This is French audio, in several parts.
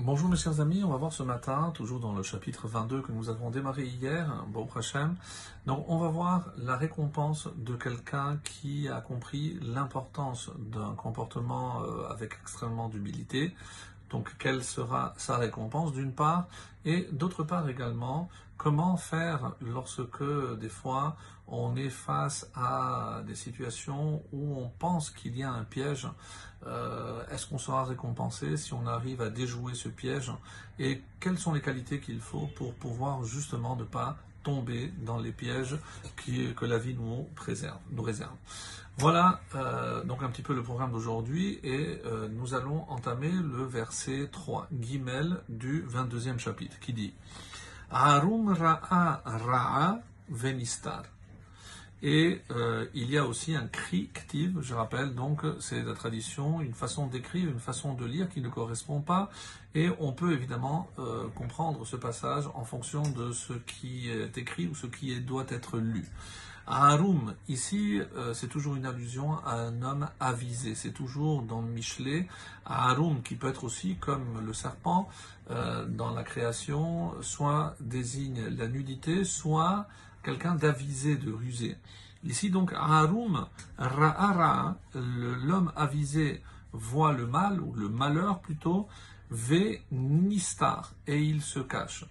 Bonjour mes chers amis, on va voir ce matin, toujours dans le chapitre 22 que nous avons démarré hier, bon prochain. Donc on va voir la récompense de quelqu'un qui a compris l'importance d'un comportement euh, avec extrêmement d'humilité. Donc quelle sera sa récompense d'une part et d'autre part également comment faire lorsque des fois on est face à des situations où on pense qu'il y a un piège. Euh, est-ce qu'on sera récompensé si on arrive à déjouer ce piège? Et quelles sont les qualités qu'il faut pour pouvoir justement ne pas tomber dans les pièges que la vie nous préserve, nous réserve? Voilà euh, donc un petit peu le programme d'aujourd'hui et euh, nous allons entamer le verset 3, guimel du 22e chapitre qui dit Arum ra'a ra'a venistar. Et euh, il y a aussi un cri ktiv, je rappelle, donc c'est la tradition, une façon d'écrire, une façon de lire qui ne correspond pas. Et on peut évidemment euh, comprendre ce passage en fonction de ce qui est écrit ou ce qui doit être lu. Harum, ici, euh, c'est toujours une allusion à un homme avisé. C'est toujours dans Michelet, Harum, qui peut être aussi comme le serpent dans la création, soit désigne la nudité, soit quelqu'un d'avisé, de rusé. Ici donc, Harum, Ra'ara, l'homme avisé voit le mal, ou le malheur plutôt, Ve Nistar, et il se cache.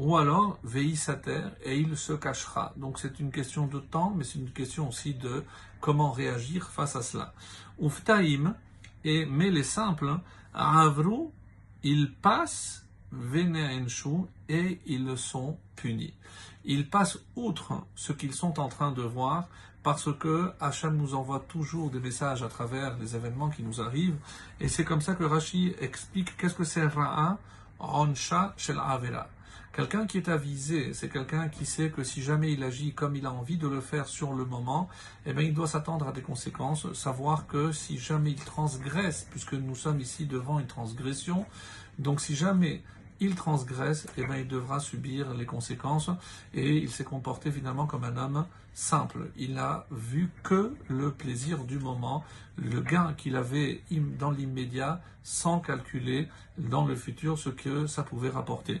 Ou alors, Veisater, et il se cachera. Donc c'est une question de temps, mais c'est une question aussi de comment réagir face à cela. Uftaim, et, mais les simples, Avru, ils passent Veneenshu, et ils sont punis ils passent outre ce qu'ils sont en train de voir parce que Hachem nous envoie toujours des messages à travers les événements qui nous arrivent. Et c'est comme ça que Rashi explique qu'est-ce que c'est Ra'a, Ronsha Shel Avera. Quelqu'un qui est avisé, c'est quelqu'un qui sait que si jamais il agit comme il a envie de le faire sur le moment, eh bien, il doit s'attendre à des conséquences, savoir que si jamais il transgresse, puisque nous sommes ici devant une transgression, donc si jamais il transgresse, eh bien il devra subir les conséquences. Et il s'est comporté finalement comme un homme simple. Il n'a vu que le plaisir du moment, le gain qu'il avait dans l'immédiat, sans calculer dans le futur ce que ça pouvait rapporter.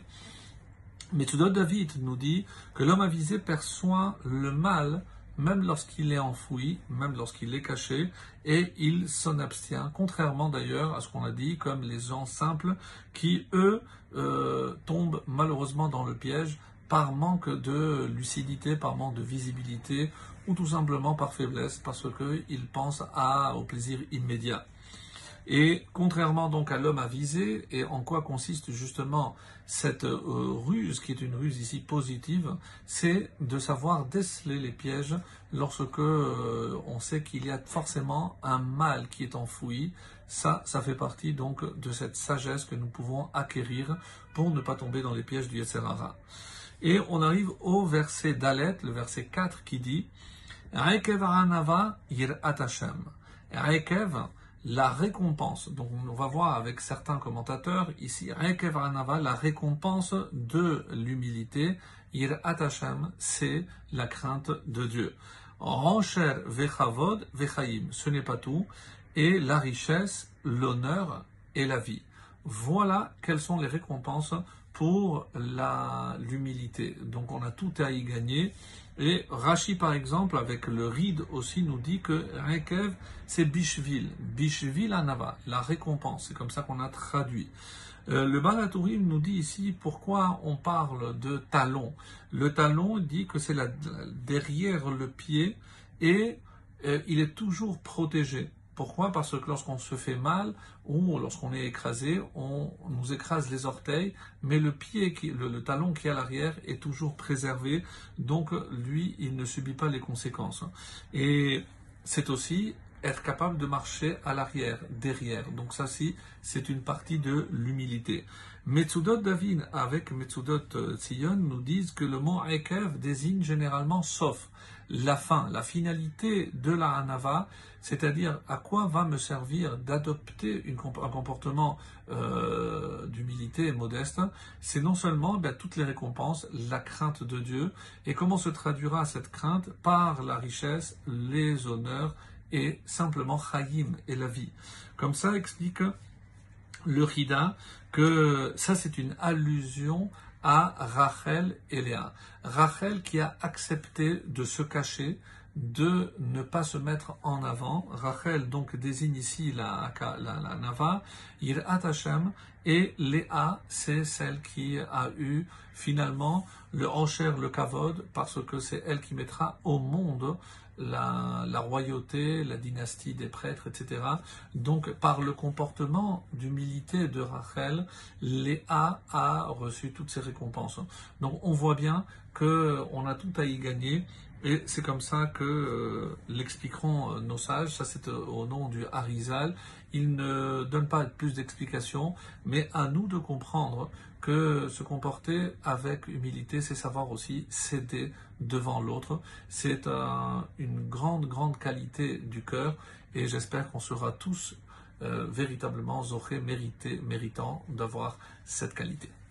Mais tout David nous dit que l'homme avisé perçoit le mal même lorsqu'il est enfoui, même lorsqu'il est caché, et il s'en abstient, contrairement d'ailleurs à ce qu'on a dit, comme les gens simples qui, eux, euh, tombent malheureusement dans le piège par manque de lucidité, par manque de visibilité, ou tout simplement par faiblesse, parce qu'ils pensent à, au plaisir immédiat. Et contrairement donc à l'homme avisé, et en quoi consiste justement cette euh, ruse, qui est une ruse ici positive, c'est de savoir déceler les pièges lorsque euh, on sait qu'il y a forcément un mal qui est enfoui. Ça, ça fait partie donc de cette sagesse que nous pouvons acquérir pour ne pas tomber dans les pièges du Yetzerara. Et on arrive au verset d'Alet, le verset 4 qui dit Rekev yir Hashem la récompense. Donc on va voir avec certains commentateurs ici, la récompense de l'humilité, ir atachem, c'est la crainte de Dieu. Rancher vechavod vechaim, ce n'est pas tout, et la richesse, l'honneur et la vie. Voilà quelles sont les récompenses pour l'humilité. Donc on a tout à y gagner. Et Rashi, par exemple, avec le ride aussi, nous dit que Rekev, c'est Bishvil. Bishvil Anava, la récompense. C'est comme ça qu'on a traduit. Euh, le Balatourim nous dit ici pourquoi on parle de talon. Le talon dit que c'est derrière le pied et euh, il est toujours protégé. Pourquoi? Parce que lorsqu'on se fait mal ou lorsqu'on est écrasé, on nous écrase les orteils, mais le pied, le, talon qui est à l'arrière est toujours préservé, donc lui, il ne subit pas les conséquences. Et c'est aussi être capable de marcher à l'arrière, derrière. Donc ça, si, c'est une partie de l'humilité. Metsudot David avec Metsudot euh, Tzion nous disent que le mot Ekev désigne généralement sauf la fin, la finalité de la Hanava, c'est-à-dire à quoi va me servir d'adopter un comportement euh, d'humilité modeste, c'est non seulement ben, toutes les récompenses, la crainte de Dieu, et comment se traduira cette crainte par la richesse, les honneurs et simplement Chaim et la vie. Comme ça explique le Rida que ça c'est une allusion à Rachel et Léa. Rachel qui a accepté de se cacher, de ne pas se mettre en avant. Rachel donc désigne ici la, la, la Nava, Yirat Hashem, et Léa, c'est celle qui a eu finalement le Hocher, le Kavod, parce que c'est elle qui mettra au monde la, la, royauté, la dynastie des prêtres, etc. Donc, par le comportement d'humilité de Rachel, Léa a reçu toutes ces récompenses. Donc, on voit bien que on a tout à y gagner. Et c'est comme ça que euh, l'expliqueront euh, nos sages, ça c'est euh, au nom du Harizal. Il ne donne pas plus d'explications, mais à nous de comprendre que se comporter avec humilité, c'est savoir aussi céder devant l'autre. C'est une grande, grande qualité du cœur et j'espère qu'on sera tous véritablement zorés, mérités, méritants d'avoir cette qualité.